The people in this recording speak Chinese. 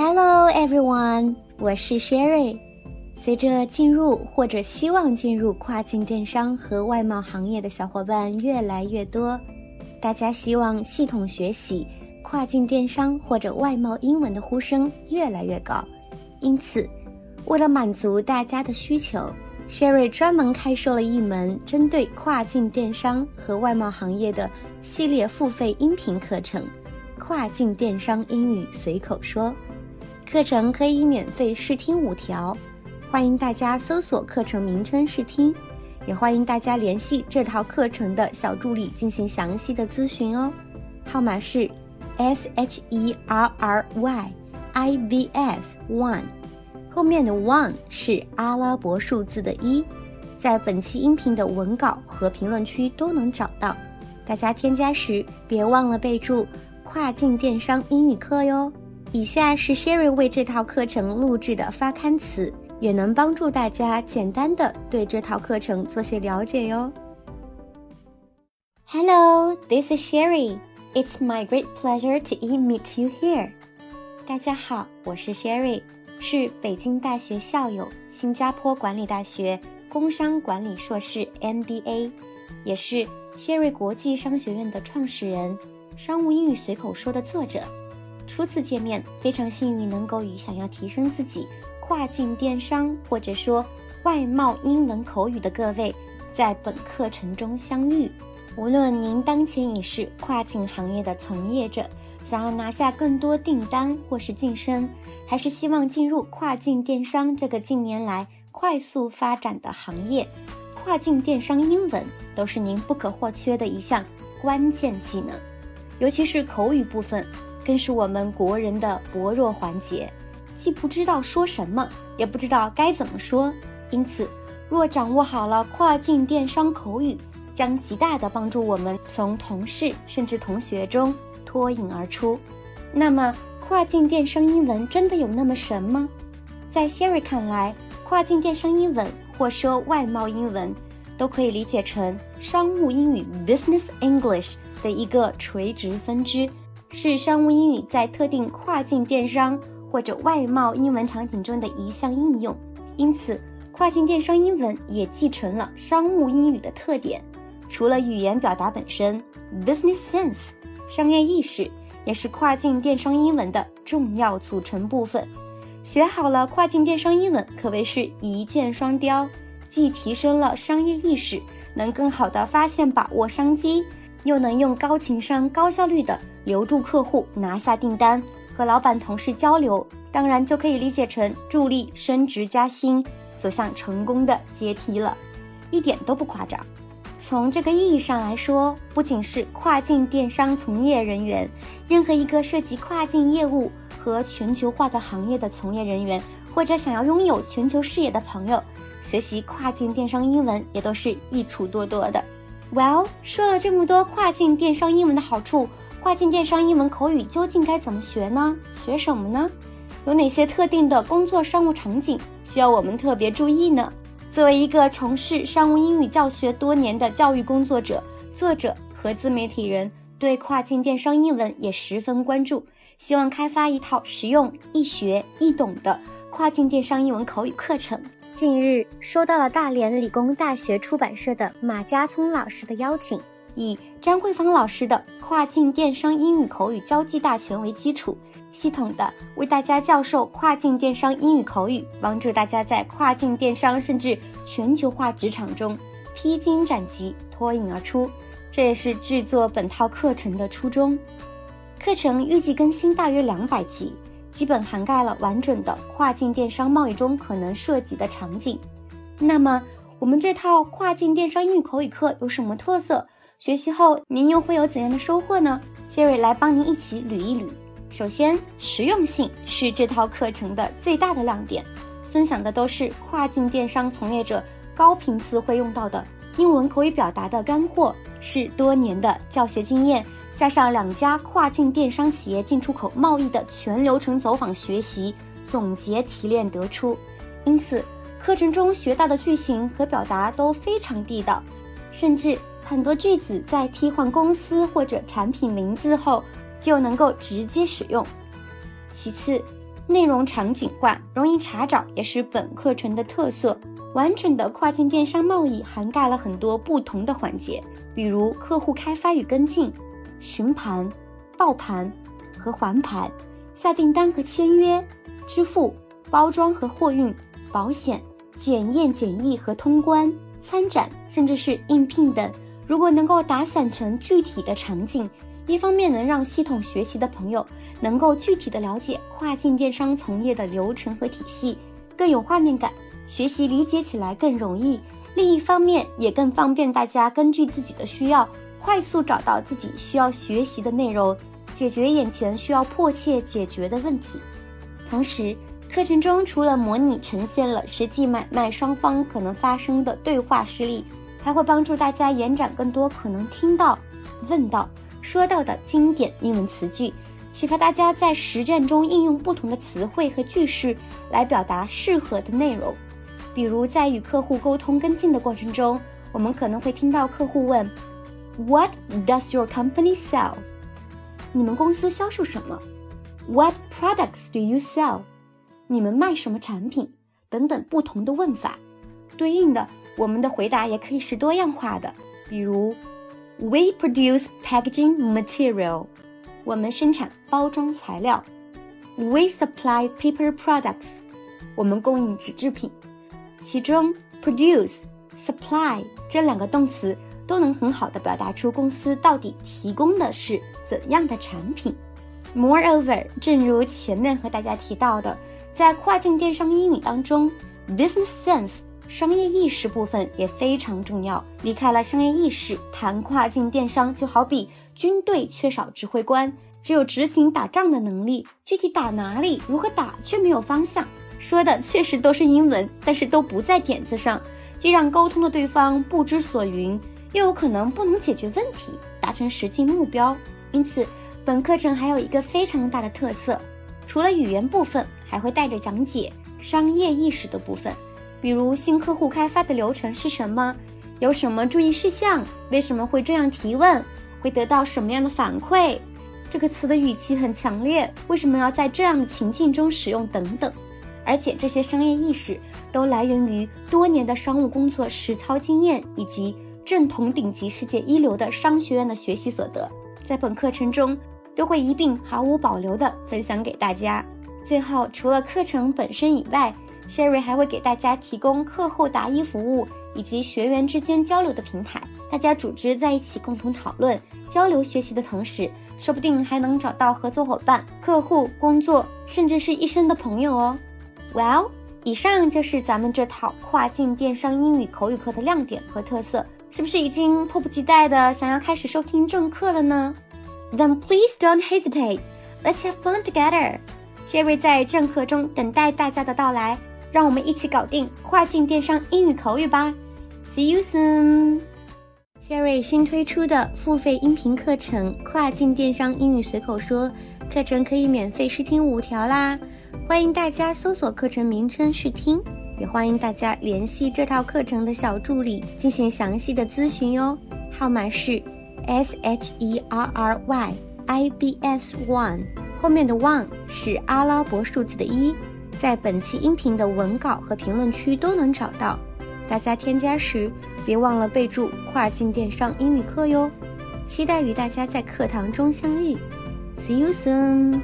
Hello everyone，我是 Sherry。随着进入或者希望进入跨境电商和外贸行业的小伙伴越来越多，大家希望系统学习跨境电商或者外贸英文的呼声越来越高。因此，为了满足大家的需求，Sherry 专门开设了一门针对跨境电商和外贸行业的系列付费音频课程——跨境电商英语随口说。课程可以免费试听五条。欢迎大家搜索课程名称试听，也欢迎大家联系这套课程的小助理进行详细的咨询哦。号码是 S H E R R Y I V S One，后面的 One 是阿拉伯数字的一，在本期音频的文稿和评论区都能找到。大家添加时别忘了备注“跨境电商英语课”哟。以下是 Sherry 为这套课程录制的发刊词。也能帮助大家简单的对这套课程做些了解哟。Hello, this is Sherry. It's my great pleasure to meet you here. 大家好，我是 Sherry，是北京大学校友，新加坡管理大学工商管理硕士 MBA，也是 Sherry 国际商学院的创始人，商务英语随口说的作者。初次见面，非常幸运能够与想要提升自己。跨境电商或者说外贸英文口语的各位，在本课程中相遇。无论您当前已是跨境行业的从业者，想要拿下更多订单或是晋升，还是希望进入跨境电商这个近年来快速发展的行业，跨境电商英文都是您不可或缺的一项关键技能。尤其是口语部分，更是我们国人的薄弱环节。既不知道说什么，也不知道该怎么说，因此，若掌握好了跨境电商口语，将极大的帮助我们从同事甚至同学中脱颖而出。那么，跨境电商英文真的有那么神吗？在 Sherry 看来，跨境电商英文或说外贸英文，都可以理解成商务英语 （Business English） 的一个垂直分支，是商务英语在特定跨境电商。或者外贸英文场景中的一项应用，因此跨境电商英文也继承了商务英语的特点。除了语言表达本身，business sense 商业意识也是跨境电商英文的重要组成部分。学好了跨境电商英文，可谓是一箭双雕，既提升了商业意识，能更好的发现把握商机，又能用高情商、高效率的留住客户，拿下订单。和老板、同事交流，当然就可以理解成助力升职加薪，走向成功的阶梯了，一点都不夸张。从这个意义上来说，不仅是跨境电商从业人员，任何一个涉及跨境业务和全球化的行业的从业人员，或者想要拥有全球视野的朋友，学习跨境电商英文也都是益处多多的。Well，说了这么多跨境电商英文的好处。跨境电商英文口语究竟该怎么学呢？学什么呢？有哪些特定的工作商务场景需要我们特别注意呢？作为一个从事商务英语教学多年的教育工作者、作者和自媒体人，对跨境电商英文也十分关注，希望开发一套实用、易学、易懂的跨境电商英文口语课程。近日收到了大连理工大学出版社的马家聪老师的邀请。以张慧芳老师的跨境电商英语口语交际大全为基础，系统的为大家教授跨境电商英语口语，帮助大家在跨境电商甚至全球化职场中披荆斩棘、脱颖而出。这也是制作本套课程的初衷。课程预计更新大约两百集，基本涵盖了完整的跨境电商贸易中可能涉及的场景。那么，我们这套跨境电商英语口语课有什么特色？学习后，您又会有怎样的收获呢？Sherry 来帮您一起捋一捋。首先，实用性是这套课程的最大的亮点，分享的都是跨境电商从业者高频次会用到的英文口语表达的干货，是多年的教学经验，加上两家跨境电商企业进出口贸易的全流程走访学习总结提炼得出。因此，课程中学到的句型和表达都非常地道，甚至。很多句子在替换公司或者产品名字后就能够直接使用。其次，内容场景化，容易查找，也是本课程的特色。完整的跨境电商贸易涵盖了很多不同的环节，比如客户开发与跟进、询盘、报盘和还盘、下订单和签约、支付、包装和货运、保险、检验检疫和通关、参展，甚至是应聘等。如果能够打散成具体的场景，一方面能让系统学习的朋友能够具体的了解跨境电商从业的流程和体系，更有画面感。学习理解起来更容易，另一方面也更方便大家根据自己的需要，快速找到自己需要学习的内容，解决眼前需要迫切解决的问题。同时，课程中除了模拟呈现了实际买卖双方可能发生的对话事例，还会帮助大家延展更多可能听到、问到、说到的经典英文词句。启发大家在实战中应用不同的词汇和句式来表达适合的内容。比如在与客户沟通跟进的过程中，我们可能会听到客户问：“What does your company sell？” 你们公司销售什么？“What products do you sell？” 你们卖什么产品？等等不同的问法。对应的，我们的回答也可以是多样化的，比如：“We produce packaging material。”我们生产包装材料。“We supply paper products。”我们供应纸制品。其中，produce、supply 这两个动词都能很好的表达出公司到底提供的是怎样的产品。Moreover，正如前面和大家提到的，在跨境电商英语当中，business sense 商业意识部分也非常重要。离开了商业意识，谈跨境电商就好比军队缺少指挥官，只有执行打仗的能力，具体打哪里、如何打却没有方向。说的确实都是英文，但是都不在点子上，既让沟通的对方不知所云，又有可能不能解决问题，达成实际目标。因此，本课程还有一个非常大的特色，除了语言部分，还会带着讲解商业意识的部分，比如新客户开发的流程是什么，有什么注意事项，为什么会这样提问，会得到什么样的反馈，这个词的语气很强烈，为什么要在这样的情境中使用等等。而且这些商业意识都来源于多年的商务工作实操经验，以及正统顶级世界一流的商学院的学习所得，在本课程中都会一并毫无保留的分享给大家。最后，除了课程本身以外，Sherry 还会给大家提供课后答疑服务以及学员之间交流的平台，大家组织在一起共同讨论、交流学习的同时，说不定还能找到合作伙伴、客户、工作，甚至是一生的朋友哦。Well，以上就是咱们这套跨境电商英语口语课的亮点和特色，是不是已经迫不及待的想要开始收听正课了呢？Then please don't hesitate. Let's have fun together. Sherry 在正课中等待大家的到来，让我们一起搞定跨境电商英语口语吧。See you soon. Sherry 新推出的付费音频课程《跨境电商英语随口说》课程可以免费试听五条啦。欢迎大家搜索课程名称试听，也欢迎大家联系这套课程的小助理进行详细的咨询哟。号码是 S H E R R Y I B S One，后面的 One 是阿拉伯数字的一，在本期音频的文稿和评论区都能找到。大家添加时别忘了备注“跨境电商英语课”哟。期待与大家在课堂中相遇，See you soon。